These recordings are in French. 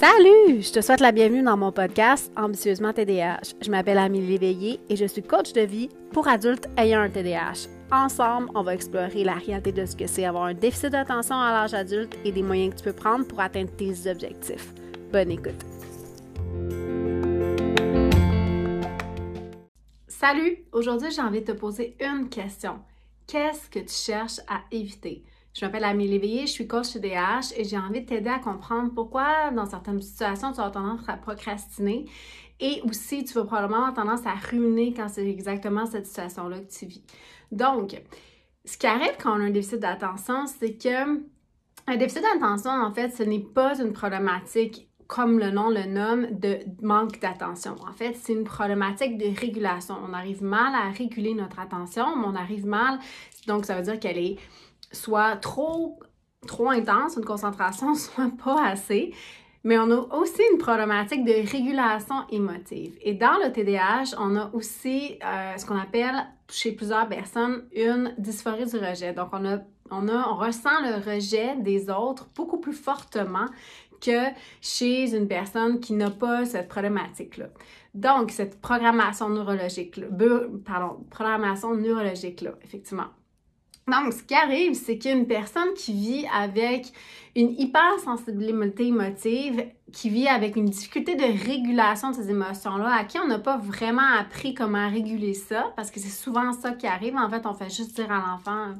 Salut! Je te souhaite la bienvenue dans mon podcast Ambitieusement TDAH. Je m'appelle Amélie Léveillé et je suis coach de vie pour adultes ayant un TDAH. Ensemble, on va explorer la réalité de ce que c'est avoir un déficit d'attention à l'âge adulte et des moyens que tu peux prendre pour atteindre tes objectifs. Bonne écoute! Salut! Aujourd'hui, j'ai envie de te poser une question. Qu'est-ce que tu cherches à éviter? Je m'appelle Amélie Léveillé, je suis coach TDAH et j'ai envie de t'aider à comprendre pourquoi, dans certaines situations, tu as tendance à procrastiner et aussi tu vas probablement avoir tendance à ruminer quand c'est exactement cette situation-là que tu vis. Donc, ce qui arrive quand on a un déficit d'attention, c'est que un déficit d'attention, en fait, ce n'est pas une problématique comme le nom le nomme, de manque d'attention. En fait, c'est une problématique de régulation. On arrive mal à réguler notre attention, mais on arrive mal, donc ça veut dire qu'elle est soit trop, trop intense, une concentration, soit pas assez. Mais on a aussi une problématique de régulation émotive. Et dans le TDAH, on a aussi euh, ce qu'on appelle chez plusieurs personnes une dysphorie du rejet. Donc, on, a, on, a, on ressent le rejet des autres beaucoup plus fortement que chez une personne qui n'a pas cette problématique-là. Donc, cette programmation neurologique-là, pardon, programmation neurologique-là, effectivement. Donc, ce qui arrive, c'est qu'une personne qui vit avec une hypersensibilité émotive, qui vit avec une difficulté de régulation de ces émotions-là, à qui on n'a pas vraiment appris comment réguler ça, parce que c'est souvent ça qui arrive. En fait, on fait juste dire à l'enfant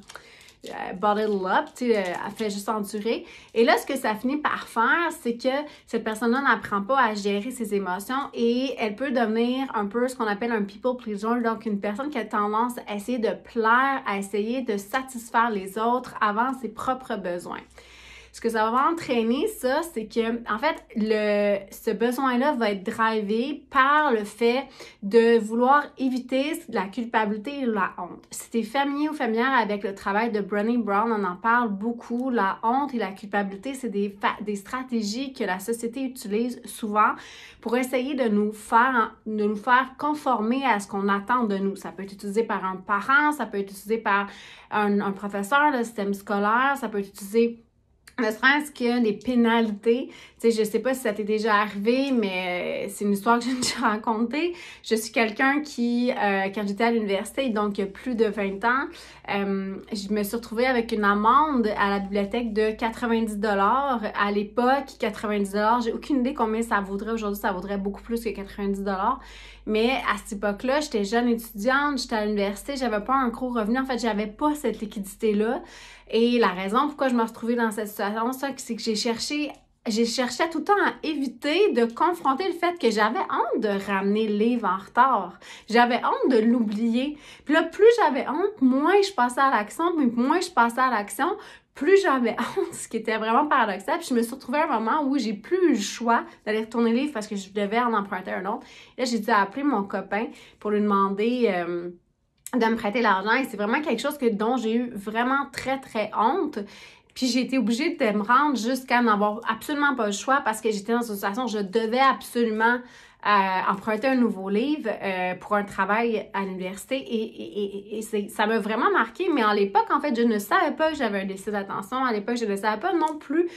bottle up, tu sais, euh, elle fait juste endurer. Et là, ce que ça finit par faire, c'est que cette personne-là n'apprend pas à gérer ses émotions et elle peut devenir un peu ce qu'on appelle un people pleaser, donc une personne qui a tendance à essayer de plaire, à essayer de satisfaire les autres avant ses propres besoins ce que ça va entraîner, ça, c'est que, en fait, le, ce besoin-là va être drivé par le fait de vouloir éviter la culpabilité et la honte. Si tu familier ou familière avec le travail de Brené Brown, on en parle beaucoup. La honte et la culpabilité, c'est des, des stratégies que la société utilise souvent pour essayer de nous faire, de nous faire conformer à ce qu'on attend de nous. Ça peut être utilisé par un parent, ça peut être utilisé par un, un professeur, le système scolaire, ça peut être utilisé ne serait-ce que des pénalités. Tu sais, sais pas si ça t'est déjà arrivé, mais euh, c'est une histoire que j'ai déjà racontée. Je suis quelqu'un qui, euh, quand j'étais à l'université, donc il y a plus de 20 ans, euh, je me suis retrouvée avec une amende à la bibliothèque de 90 dollars. À l'époque, 90 dollars, j'ai aucune idée combien ça vaudrait. Aujourd'hui, ça vaudrait beaucoup plus que 90 dollars. Mais à cette époque-là, j'étais jeune étudiante, j'étais à l'université, j'avais pas un gros revenu. En fait, j'avais pas cette liquidité-là. Et la raison pourquoi je me retrouvais dans cette situation, c'est que j'ai cherché j'ai cherché tout le temps à éviter de confronter le fait que j'avais honte de ramener le livre en retard. J'avais honte de l'oublier. Puis là, plus j'avais honte, moins je passais à l'action, mais moins je passais à l'action, plus j'avais honte, ce qui était vraiment paradoxal. Puis je me suis retrouvée à un moment où j'ai plus eu le choix d'aller retourner le livre parce que je devais en emprunter un autre. là, j'ai dû appeler mon copain pour lui demander... Euh, de me prêter l'argent et c'est vraiment quelque chose que, dont j'ai eu vraiment très très honte. Puis j'ai été obligée de me rendre jusqu'à n'avoir absolument pas le choix parce que j'étais dans une situation où je devais absolument euh, emprunter un nouveau livre euh, pour un travail à l'université et, et, ça m'a vraiment marqué. Mais à l'époque, en fait, je ne savais pas que j'avais un déficit d'attention. À l'époque, je ne savais pas non plus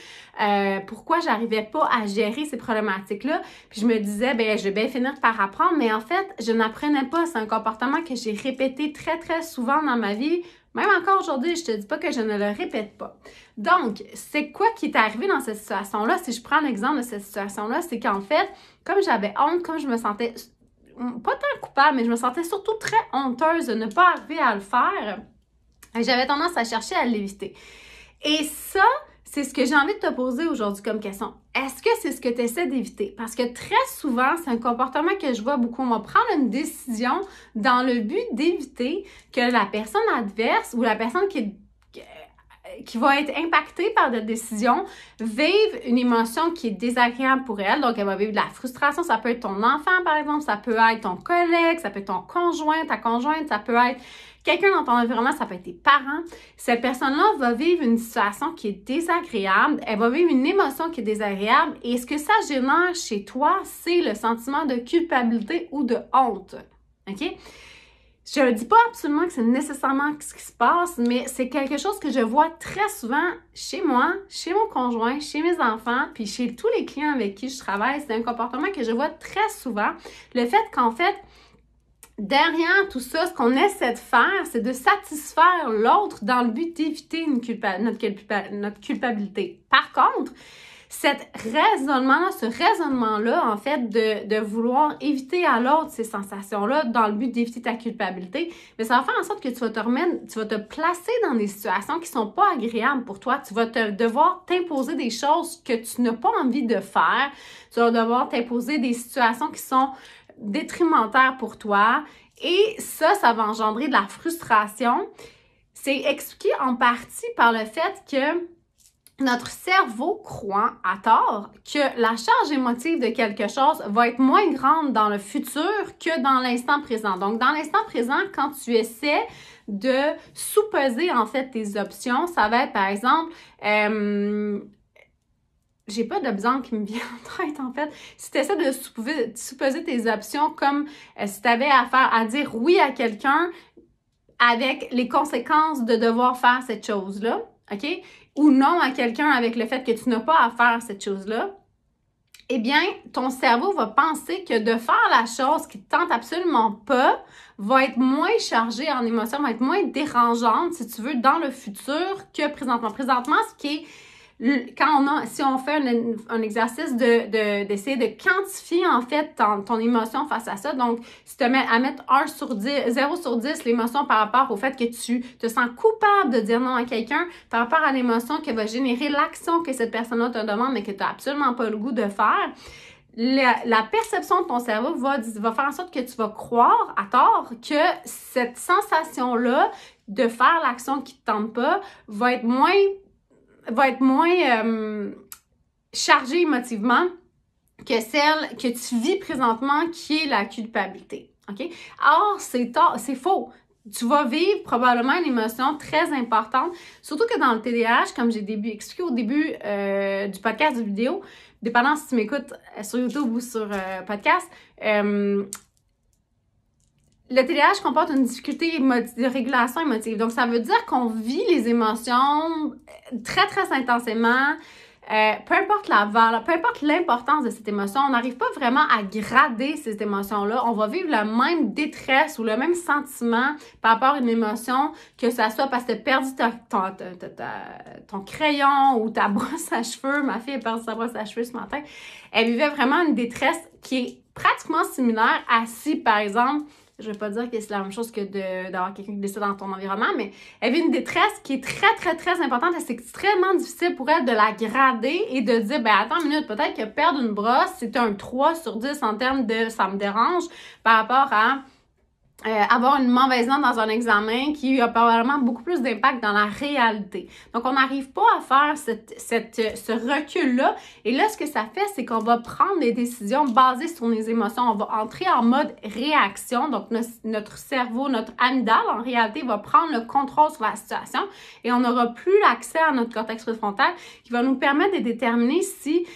euh, pourquoi j'arrivais pas à gérer ces problématiques-là. Puis je me disais, ben, je vais bien finir par apprendre. Mais en fait, je n'apprenais pas. C'est un comportement que j'ai répété très, très souvent dans ma vie même encore aujourd'hui, je te dis pas que je ne le répète pas. Donc, c'est quoi qui est arrivé dans cette situation-là? Si je prends l'exemple de cette situation-là, c'est qu'en fait, comme j'avais honte, comme je me sentais pas tant coupable, mais je me sentais surtout très honteuse de ne pas arriver à le faire, j'avais tendance à chercher à l'éviter. Et ça, c'est ce que j'ai envie de te poser aujourd'hui comme question. Est-ce que c'est ce que tu essaies d'éviter? Parce que très souvent, c'est un comportement que je vois beaucoup. On va prendre une décision dans le but d'éviter que la personne adverse ou la personne qui qui va être impactée par la décision vive une émotion qui est désagréable pour elle. Donc, elle va vivre de la frustration. Ça peut être ton enfant, par exemple. Ça peut être ton collègue. Ça peut être ton conjoint, ta conjointe. Ça peut être quelqu'un dans ton environnement, ça peut être tes parents. Cette personne-là va vivre une situation qui est désagréable, elle va vivre une émotion qui est désagréable et ce que ça génère chez toi, c'est le sentiment de culpabilité ou de honte. OK? Je ne dis pas absolument que c'est nécessairement ce qui se passe, mais c'est quelque chose que je vois très souvent chez moi, chez mon conjoint, chez mes enfants, puis chez tous les clients avec qui je travaille. C'est un comportement que je vois très souvent. Le fait qu'en fait, derrière tout ça, ce qu'on essaie de faire, c'est de satisfaire l'autre dans le but d'éviter notre, culpabilité. Par contre, cet raisonnement-là, ce raisonnement-là, en fait, de, de vouloir éviter à l'autre ces sensations-là dans le but d'éviter ta culpabilité, mais ça va faire en sorte que tu vas te remettre, tu vas te placer dans des situations qui sont pas agréables pour toi. Tu vas te devoir t'imposer des choses que tu n'as pas envie de faire. Tu vas devoir t'imposer des situations qui sont détrimentaires pour toi. Et ça, ça va engendrer de la frustration. C'est expliqué en partie par le fait que notre cerveau croit à tort que la charge émotive de quelque chose va être moins grande dans le futur que dans l'instant présent. Donc, dans l'instant présent, quand tu essaies de sous-peser en fait tes options, ça va être par exemple, euh, j'ai pas d'exemple qui me vient en tête en fait. Si tu essaies de sous-peser tes options comme euh, si tu avais à faire à dire oui à quelqu'un avec les conséquences de devoir faire cette chose-là, OK? Ou non à quelqu'un avec le fait que tu n'as pas à faire cette chose-là, eh bien, ton cerveau va penser que de faire la chose qui ne tente absolument pas va être moins chargé en émotion, va être moins dérangeante, si tu veux, dans le futur que présentement. Présentement, ce qui quand on si on fait un, exercice de, d'essayer de, quantifier en fait ton, émotion face à ça, donc si tu te mets à mettre 1 sur 10, 0 sur 10 l'émotion par rapport au fait que tu te sens coupable de dire non à quelqu'un, par rapport à l'émotion que va générer l'action que cette personne-là te demande mais que tu n'as absolument pas le goût de faire, la, perception de ton cerveau va, va faire en sorte que tu vas croire à tort que cette sensation-là de faire l'action qui ne te tente pas va être moins va être moins euh, chargée émotivement que celle que tu vis présentement qui est la culpabilité. OK? Or, c'est faux. Tu vas vivre probablement une émotion très importante, surtout que dans le TDAH, comme j'ai expliqué au début euh, du podcast de vidéo, dépendant si tu m'écoutes sur YouTube ou sur euh, podcast, le TDAH comporte une difficulté de régulation émotive. Donc, ça veut dire qu'on vit les émotions euh, très, très intensément. Euh, peu importe la valeur, peu importe l'importance de cette émotion, on n'arrive pas vraiment à grader cette émotion-là. On va vivre la même détresse ou le même sentiment par rapport à une émotion, que ça soit parce que tu as perdu ton crayon ou ta brosse à cheveux. Ma fille a perdu sa brosse à cheveux ce matin. Elle vivait vraiment une détresse qui est pratiquement similaire à si, par exemple, je vais pas dire que c'est la même chose que d'avoir quelqu'un qui décide dans ton environnement, mais elle vit une détresse qui est très, très, très importante c'est extrêmement difficile pour elle de la grader et de dire, ben attends une minute, peut-être que perdre une brosse, c'est un 3 sur 10 en termes de ça me dérange par rapport à euh, avoir une mauvaise note dans un examen qui a probablement beaucoup plus d'impact dans la réalité. Donc, on n'arrive pas à faire cette, cette, ce recul-là. Et là, ce que ça fait, c'est qu'on va prendre des décisions basées sur les émotions. On va entrer en mode réaction. Donc, notre cerveau, notre amygdale, en réalité, va prendre le contrôle sur la situation et on n'aura plus l'accès à notre cortex préfrontal qui va nous permettre de déterminer si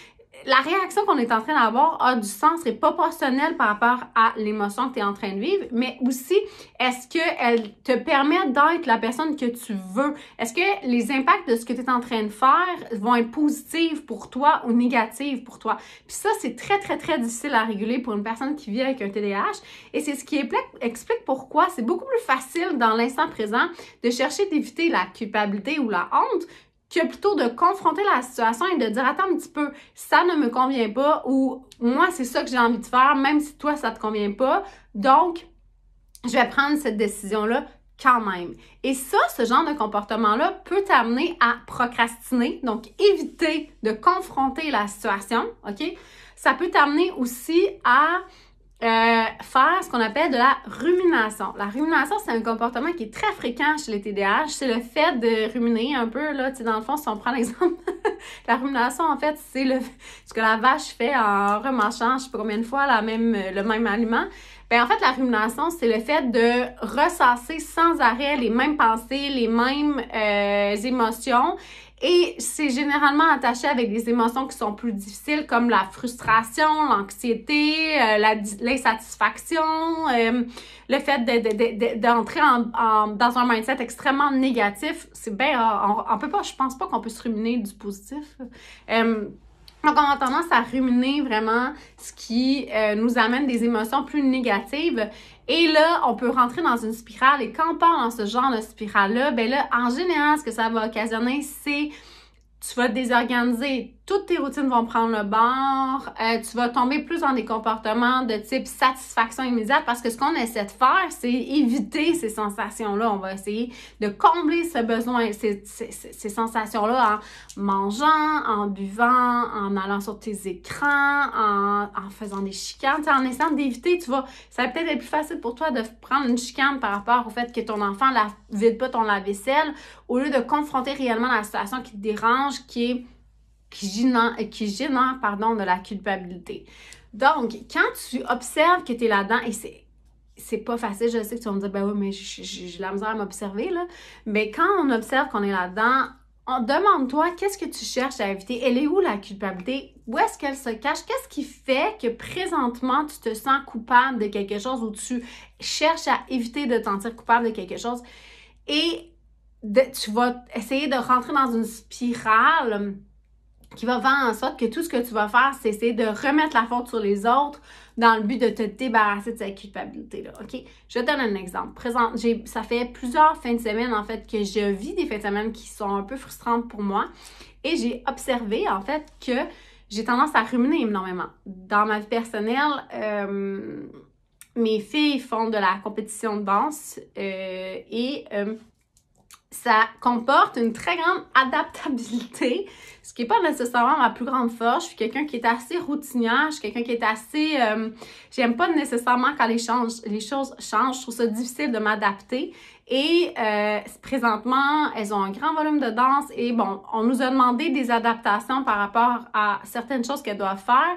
la réaction qu'on est en train d'avoir a du sens et proportionnelle par rapport à l'émotion que tu es en train de vivre, mais aussi est-ce qu'elle te permet d'être la personne que tu veux? Est-ce que les impacts de ce que tu es en train de faire vont être positifs pour toi ou négatifs pour toi? Puis ça, c'est très, très, très difficile à réguler pour une personne qui vit avec un TDAH et c'est ce qui explique pourquoi c'est beaucoup plus facile dans l'instant présent de chercher d'éviter la culpabilité ou la honte que plutôt de confronter la situation et de dire attends un petit peu, ça ne me convient pas ou moi c'est ça que j'ai envie de faire même si toi ça te convient pas. Donc je vais prendre cette décision là quand même. Et ça, ce genre de comportement-là peut t'amener à procrastiner, donc éviter de confronter la situation, OK? Ça peut t'amener aussi à euh, faire ce qu'on appelle de la rumination. La rumination, c'est un comportement qui est très fréquent chez les TDAH. C'est le fait de ruminer un peu, là, tu sais, dans le fond, si on prend l'exemple, la rumination, en fait, c'est le, ce que la vache fait en remâchant, je sais pas combien de fois, la même, le même aliment. Ben en fait, la rumination, c'est le fait de ressasser sans arrêt les mêmes pensées, les mêmes euh, émotions et c'est généralement attaché avec des émotions qui sont plus difficiles comme la frustration, l'anxiété, euh, l'insatisfaction, euh, le fait d'entrer en, dans un mindset extrêmement négatif. C'est bien, on, on, peut pas, je pense pas qu'on peut se ruminer du positif. Euh, donc, on a tendance à ruminer vraiment ce qui euh, nous amène des émotions plus négatives. Et là, on peut rentrer dans une spirale. Et quand on part dans ce genre de spirale-là, ben là, en général, ce que ça va occasionner, c'est tu vas te désorganiser, toutes tes routines vont prendre le bord, euh, tu vas tomber plus dans des comportements de type satisfaction immédiate parce que ce qu'on essaie de faire, c'est éviter ces sensations-là. On va essayer de combler ce besoin, ces, ces, sensations-là en mangeant, en buvant, en allant sur tes écrans, en, faisant des chicanes, en essayant d'éviter, tu vois, ça va peut-être être plus facile pour toi de prendre une chicane par rapport au fait que ton enfant ne vide pas ton lave-vaisselle. Au lieu de confronter réellement la situation qui te dérange, qui est qui génère, qui pardon, de la culpabilité. Donc, quand tu observes que tu es là-dedans, et c'est c'est pas facile, je sais que tu vas me dire, ben oui, mais j'ai la misère à m'observer, là. Mais quand on observe qu'on est là-dedans, demande-toi qu'est-ce que tu cherches à éviter? Elle est où la culpabilité? Où est-ce qu'elle se cache? Qu'est-ce qui fait que présentement tu te sens coupable de quelque chose ou tu cherches à éviter de te sentir coupable de quelque chose? Et tu vas essayer de rentrer dans une spirale qui va faire en sorte que tout ce que tu vas faire, c'est essayer de remettre la faute sur les autres dans le but de te débarrasser de cette culpabilité-là. OK? Je te donne un exemple. Ça fait plusieurs fins de semaine, en fait, que je vis des fins de semaine qui sont un peu frustrantes pour moi. Et j'ai observé, en fait, que j'ai tendance à ruminer énormément. Dans ma vie personnelle, euh, mes filles font de la compétition de danse euh, et euh, ça comporte une très grande adaptabilité, ce qui n'est pas nécessairement ma plus grande force. Je suis quelqu'un qui est assez routinière, je suis quelqu'un qui est assez... Euh, j'aime pas nécessairement quand les, les choses changent, je trouve ça difficile de m'adapter. Et euh, présentement, elles ont un grand volume de danse et bon, on nous a demandé des adaptations par rapport à certaines choses qu'elles doivent faire.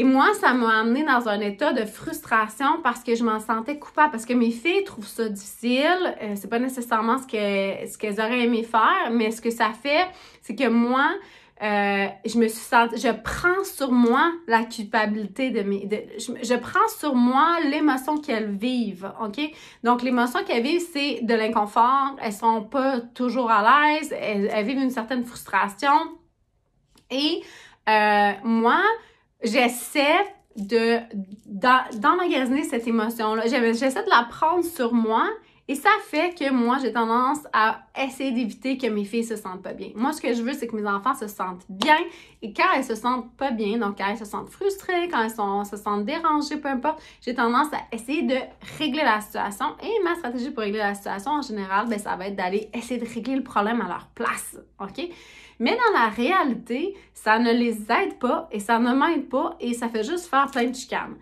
Et moi, ça m'a amené dans un état de frustration parce que je m'en sentais coupable, parce que mes filles trouvent ça difficile. Euh, c'est pas nécessairement ce que ce qu'elles auraient aimé faire, mais ce que ça fait, c'est que moi, euh, je me suis je prends sur moi la culpabilité de mes, je, prends sur moi l'émotion qu'elles vivent, ok? Donc l'émotion qu'elles vivent, c'est de l'inconfort. Elles sont pas toujours à l'aise. Elles, vivent une certaine frustration. Et euh, moi, j'essaie de d'emmagasiner cette émotion-là. J'essaie de la prendre sur moi et ça fait que moi, j'ai tendance à essayer d'éviter que mes filles se sentent pas bien. Moi, ce que je veux, c'est que mes enfants se sentent bien. Et quand elles se sentent pas bien, donc quand elles se sentent frustrées, quand elles sont, se sentent dérangées, peu importe, j'ai tendance à essayer de régler la situation. Et ma stratégie pour régler la situation, en général, ben, ça va être d'aller essayer de régler le problème à leur place. OK? Mais dans la réalité, ça ne les aide pas et ça ne m'aide pas et ça fait juste faire plein de chicanes.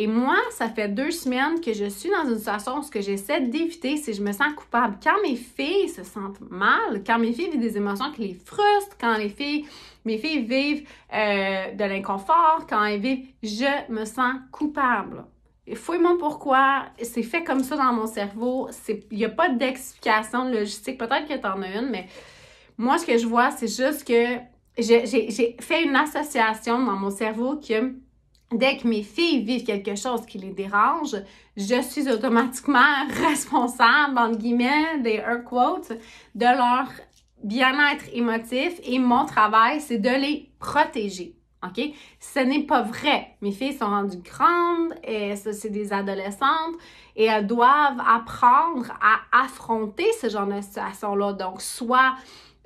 Et moi, ça fait deux semaines que je suis dans une situation où ce que j'essaie d'éviter, c'est je me sens coupable. Quand mes filles se sentent mal, quand mes filles vivent des émotions qui les frustrent, quand les filles, mes filles vivent euh, de l'inconfort, quand elles vivent, je me sens coupable. Fouille-moi pourquoi, c'est fait comme ça dans mon cerveau. Il n'y a pas d'explication logistique. Peut-être que tu en as une, mais moi, ce que je vois, c'est juste que j'ai fait une association dans mon cerveau que dès que mes filles vivent quelque chose qui les dérange, je suis automatiquement responsable, entre guillemets, des air quotes, de leur bien-être émotif et mon travail, c'est de les protéger. OK? Ce n'est pas vrai. Mes filles sont rendues grandes et c'est des adolescentes et elles doivent apprendre à affronter ce genre de situation-là. Donc, soit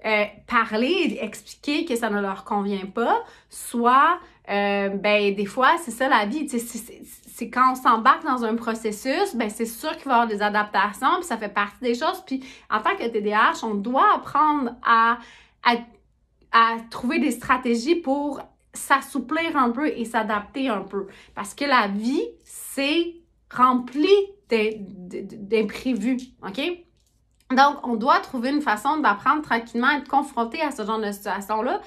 euh, parler, expliquer que ça ne leur convient pas, soit, euh, ben, des fois, c'est ça la vie. C'est quand on s'embarque dans un processus, ben, c'est sûr qu'il va y avoir des adaptations, puis ça fait partie des choses. Puis, en tant que TDAH, on doit apprendre à, à, à trouver des stratégies pour s'assouplir un peu et s'adapter un peu. Parce que la vie, c'est rempli d'imprévus, OK? Donc, on doit trouver une façon d'apprendre tranquillement à être confronté à ce genre de situation-là.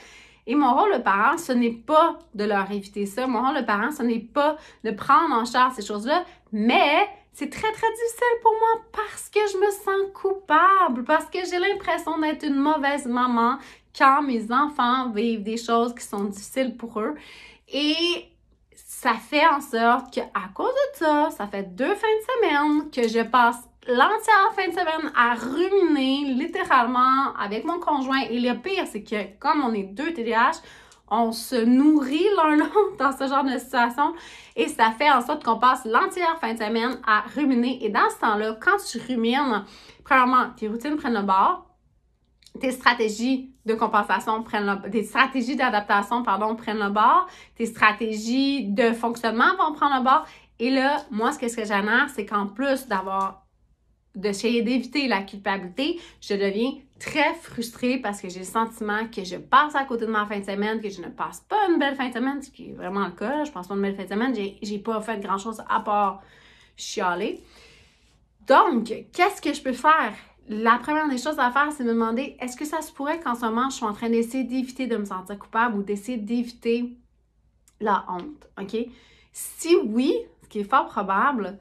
Et mon rôle de parent, ce n'est pas de leur éviter ça. Mon rôle de parent, ce n'est pas de prendre en charge ces choses-là, mais c'est très, très difficile pour moi parce que je me sens coupable, parce que j'ai l'impression d'être une mauvaise maman quand mes enfants vivent des choses qui sont difficiles pour eux. Et ça fait en sorte qu'à cause de ça, ça fait deux fins de semaine que je passe l'entière fin de semaine à ruminer littéralement avec mon conjoint. Et le pire, c'est que comme on est deux TDAH, on se nourrit l'un l'autre dans ce genre de situation et ça fait en sorte qu'on passe l'entière fin de semaine à ruminer. Et dans ce temps-là, quand tu rumines, premièrement, tes routines prennent le bord, tes stratégies de compensation prennent le tes stratégies d'adaptation, pardon, prennent le bord, tes stratégies de fonctionnement vont prendre le bord. Et là, moi, ce que, ce que c'est qu'en plus d'avoir d'essayer d'éviter la culpabilité, je deviens très frustrée parce que j'ai le sentiment que je passe à côté de ma fin de semaine, que je ne passe pas une belle fin de semaine, ce qui est vraiment le cas. Je passe pas une belle fin de semaine. J'ai, pas fait grand chose à part chialer. Donc, qu'est-ce que je peux faire? La première des choses à faire, c'est me demander est-ce que ça se pourrait qu'en ce moment, je suis en train d'essayer d'éviter de me sentir coupable ou d'essayer d'éviter la honte? OK? Si oui, ce qui est fort probable,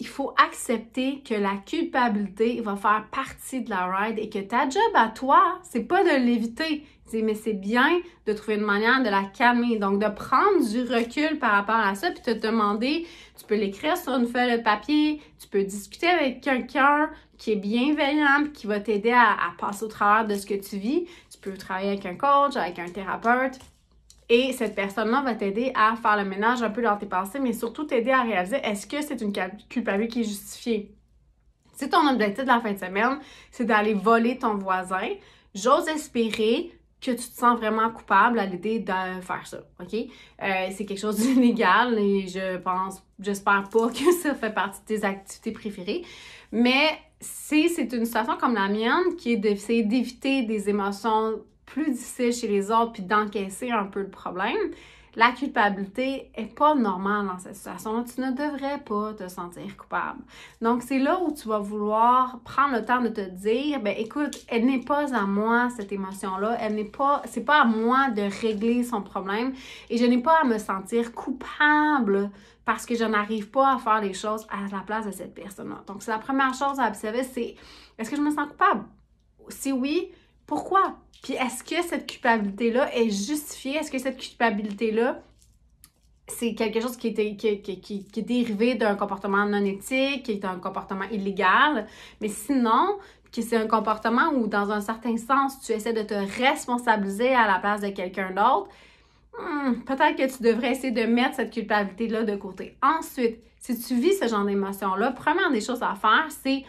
il faut accepter que la culpabilité va faire partie de la ride et que ta job à toi, c'est pas de l'éviter, mais c'est bien de trouver une manière de la calmer. Donc, de prendre du recul par rapport à ça, puis te demander, tu peux l'écrire sur une feuille de papier, tu peux discuter avec quelqu'un qui est bienveillant, qui va t'aider à, à passer au travers de ce que tu vis. Tu peux travailler avec un coach, avec un thérapeute, et cette personne-là va t'aider à faire le ménage un peu dans tes pensées, mais surtout t'aider à réaliser est-ce que c'est une culpabilité qui est justifiée? Si ton objectif de la fin de semaine, c'est d'aller voler ton voisin, j'ose espérer que tu te sens vraiment coupable à l'idée de faire ça, OK? Euh, c'est quelque chose d'illégal et je pense, j'espère pas que ça fait partie de tes activités préférées. Mais si c'est une situation comme la mienne, qui est d'essayer d'éviter des émotions plus difficile chez les autres puis d'encaisser un peu le problème, la culpabilité est pas normale dans cette situation-là. Tu ne devrais pas te sentir coupable. Donc, c'est là où tu vas vouloir prendre le temps de te dire, ben écoute, elle n'est pas à moi, cette émotion-là. Elle n'est pas, c'est pas à moi de régler son problème et je n'ai pas à me sentir coupable parce que je n'arrive pas à faire les choses à la place de cette personne-là. Donc, c'est la première chose à observer, c'est est-ce que je me sens coupable? Si oui, pourquoi? Puis est-ce que cette culpabilité-là est justifiée? Est-ce que cette culpabilité-là, c'est quelque chose qui est, qui, dérivé d'un comportement non éthique, qui est un comportement illégal? Mais sinon, que c'est un comportement où, dans un certain sens, tu essaies de te responsabiliser à la place de quelqu'un d'autre, hmm, peut-être que tu devrais essayer de mettre cette culpabilité-là de côté. Ensuite, si tu vis ce genre d'émotion-là, première des choses à faire, c'est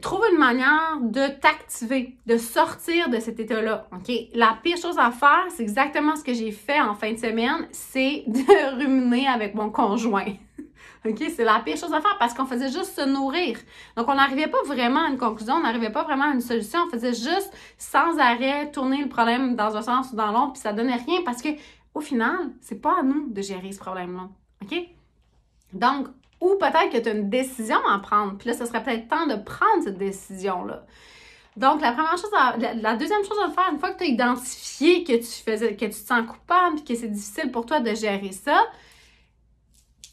trouve une manière de t'activer, de sortir de cet état-là. OK? La pire chose à faire, c'est exactement ce que j'ai fait en fin de semaine, c'est de ruminer avec mon conjoint. OK? C'est la pire chose à faire parce qu'on faisait juste se nourrir. Donc, on n'arrivait pas vraiment à une conclusion, on n'arrivait pas vraiment à une solution. On faisait juste sans arrêt tourner le problème dans un sens ou dans l'autre, puis ça donnait rien parce que, au final, c'est pas à nous de gérer ce problème-là. OK? Donc, ou peut-être que tu as une décision à prendre. Puis là, ce serait peut-être temps de prendre cette décision-là. Donc, la première chose, la, deuxième chose à faire, une fois que tu as identifié que tu faisais, que tu te sens coupable que c'est difficile pour toi de gérer ça,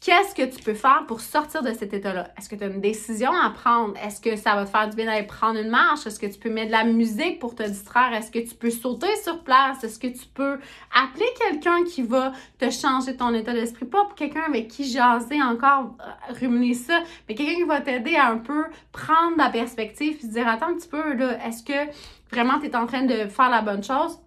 Qu'est-ce que tu peux faire pour sortir de cet état-là? Est-ce que tu as une décision à prendre? Est-ce que ça va te faire du bien d'aller prendre une marche? Est-ce que tu peux mettre de la musique pour te distraire? Est-ce que tu peux sauter sur place? Est-ce que tu peux appeler quelqu'un qui va te changer ton état d'esprit? Pas pour quelqu'un avec qui jaser encore, euh, ruminer ça, mais quelqu'un qui va t'aider à un peu prendre la perspective et se dire, attends un petit peu, là, est-ce que vraiment tu es en train de faire la bonne chose?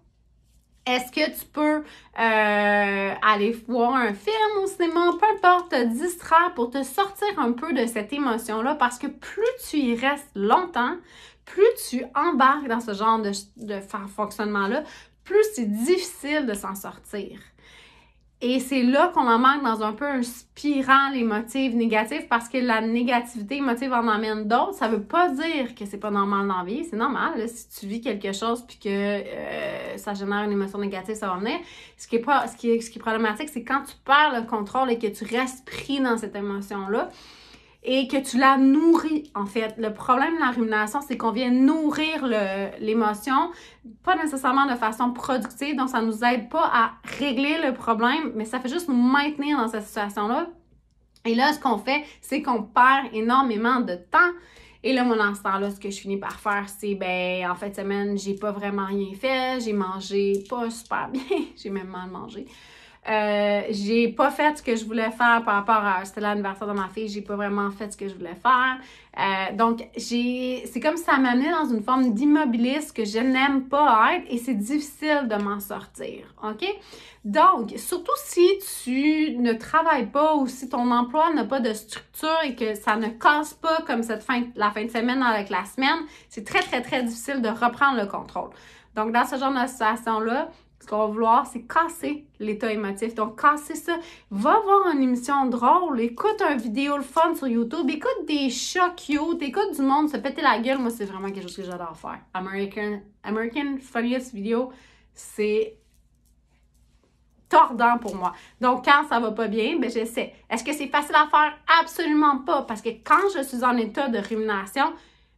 Est-ce que tu peux euh, aller voir un film au cinéma, peu importe, te distraire pour te sortir un peu de cette émotion-là parce que plus tu y restes longtemps, plus tu embarques dans ce genre de, de fonctionnement-là, plus c'est difficile de s'en sortir. Et c'est là qu'on en manque dans un peu un spirale émotive négative parce que la négativité émotive en amène d'autres. Ça veut pas dire que c'est pas normal la vie. C'est normal. si tu vis quelque chose puis que euh, ça génère une émotion négative, ça va venir. Ce qui est, pas, ce qui est, ce qui est problématique, c'est quand tu perds le contrôle et que tu restes pris dans cette émotion-là. Et que tu la nourris, en fait. Le problème de la rumination, c'est qu'on vient nourrir l'émotion, pas nécessairement de façon productive, donc ça nous aide pas à régler le problème, mais ça fait juste nous maintenir dans cette situation-là. Et là, ce qu'on fait, c'est qu'on perd énormément de temps. Et là, mon ce temps-là, ce que je finis par faire, c'est, ben, en fin de semaine, j'ai pas vraiment rien fait, j'ai mangé pas super bien, j'ai même mal mangé. Euh, j'ai pas fait ce que je voulais faire par rapport à c'était l'anniversaire de ma fille, j'ai pas vraiment fait ce que je voulais faire. Euh, donc j'ai c'est comme ça m'amenait dans une forme d'immobilisme que je n'aime pas être et c'est difficile de m'en sortir. OK? Donc, surtout si tu ne travailles pas ou si ton emploi n'a pas de structure et que ça ne casse pas comme cette fin la fin de semaine avec la semaine, c'est très très très difficile de reprendre le contrôle. Donc dans ce genre de situation là, ce qu'on va vouloir, c'est casser l'état émotif. Donc, casser ça. Va voir une émission drôle, écoute un vidéo le fun sur YouTube, écoute des chats cute, écoute du monde se péter la gueule. Moi, c'est vraiment quelque chose que j'adore faire. American, American Funniest Video, c'est tordant pour moi. Donc, quand ça va pas bien, ben, j'essaie. Est-ce que c'est facile à faire? Absolument pas. Parce que quand je suis en état de rumination,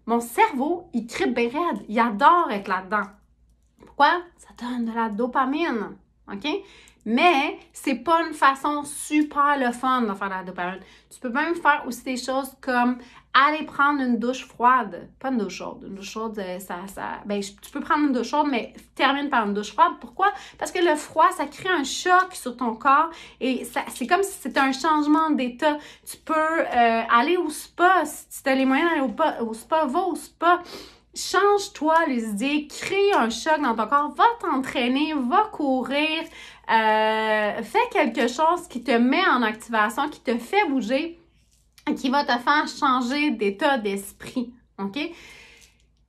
mon cerveau, il tripe raide. Il adore être là-dedans. Pourquoi? Ça donne de la dopamine. OK? Mais c'est pas une façon super le fun de faire de la dopamine. Tu peux même faire aussi des choses comme aller prendre une douche froide. Pas une douche chaude. Une douche chaude, euh, ça. ça ben, tu peux prendre une douche chaude, mais termine par une douche froide. Pourquoi? Parce que le froid, ça crée un choc sur ton corps et c'est comme si c'était un changement d'état. Tu peux euh, aller au spa si tu as les moyens d'aller au, au spa, va au spa change-toi les idées, crée un choc dans ton corps, va t'entraîner, va courir, euh, fais quelque chose qui te met en activation, qui te fait bouger, qui va te faire changer d'état d'esprit. OK?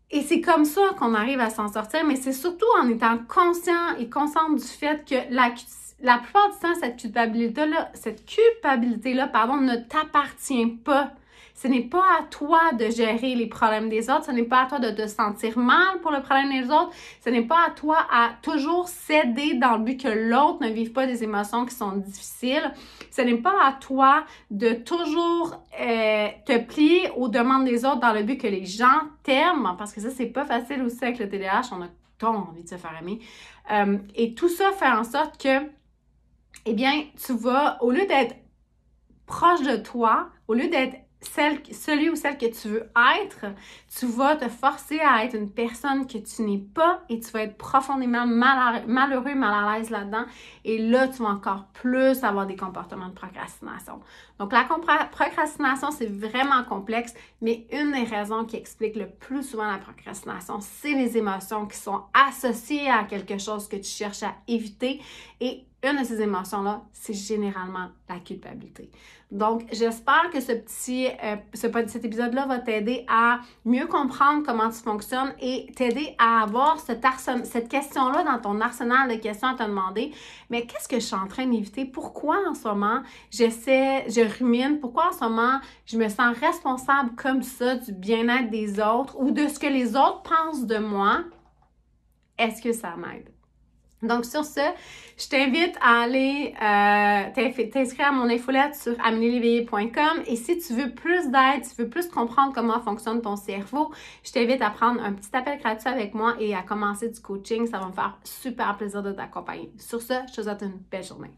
Et c'est comme ça qu'on arrive à s'en sortir, mais c'est surtout en étant conscient et consciente du fait que la, la plupart du temps, cette culpabilité-là, cette culpabilité-là, pardon, ne t'appartient pas. Ce n'est pas à toi de gérer les problèmes des autres. Ce n'est pas à toi de te sentir mal pour le problème des autres. Ce n'est pas à toi à toujours céder dans le but que l'autre ne vive pas des émotions qui sont difficiles. Ce n'est pas à toi de toujours euh, te plier aux demandes des autres dans le but que les gens t'aiment, parce que ça, c'est pas facile aussi avec le TDAH. On a tant envie de se faire aimer. Euh, et tout ça fait en sorte que, eh bien, tu vas, au lieu d'être proche de toi, au lieu d'être celui ou celle que tu veux être, tu vas te forcer à être une personne que tu n'es pas et tu vas être profondément malheureux, mal à l'aise là-dedans. Et là, tu vas encore plus avoir des comportements de procrastination. Donc, la procrastination, c'est vraiment complexe, mais une des raisons qui explique le plus souvent la procrastination, c'est les émotions qui sont associées à quelque chose que tu cherches à éviter. Et une de ces émotions-là, c'est généralement la culpabilité. Donc, j'espère que ce petit, euh, ce, cet épisode-là va t'aider à mieux comprendre comment tu fonctionnes et t'aider à avoir cette, cette question-là dans ton arsenal de questions à te demander. Mais qu'est-ce que je suis en train d'éviter? Pourquoi en ce moment j'essaie, je rumine? Pourquoi en ce moment je me sens responsable comme ça du bien-être des autres ou de ce que les autres pensent de moi? Est-ce que ça m'aide? Donc, sur ce, je t'invite à aller euh, t'inscrire à mon infolette sur amélieléveillé.com et si tu veux plus d'aide, si tu veux plus comprendre comment fonctionne ton cerveau, je t'invite à prendre un petit appel gratuit avec moi et à commencer du coaching. Ça va me faire super plaisir de t'accompagner. Sur ce, je te souhaite une belle journée.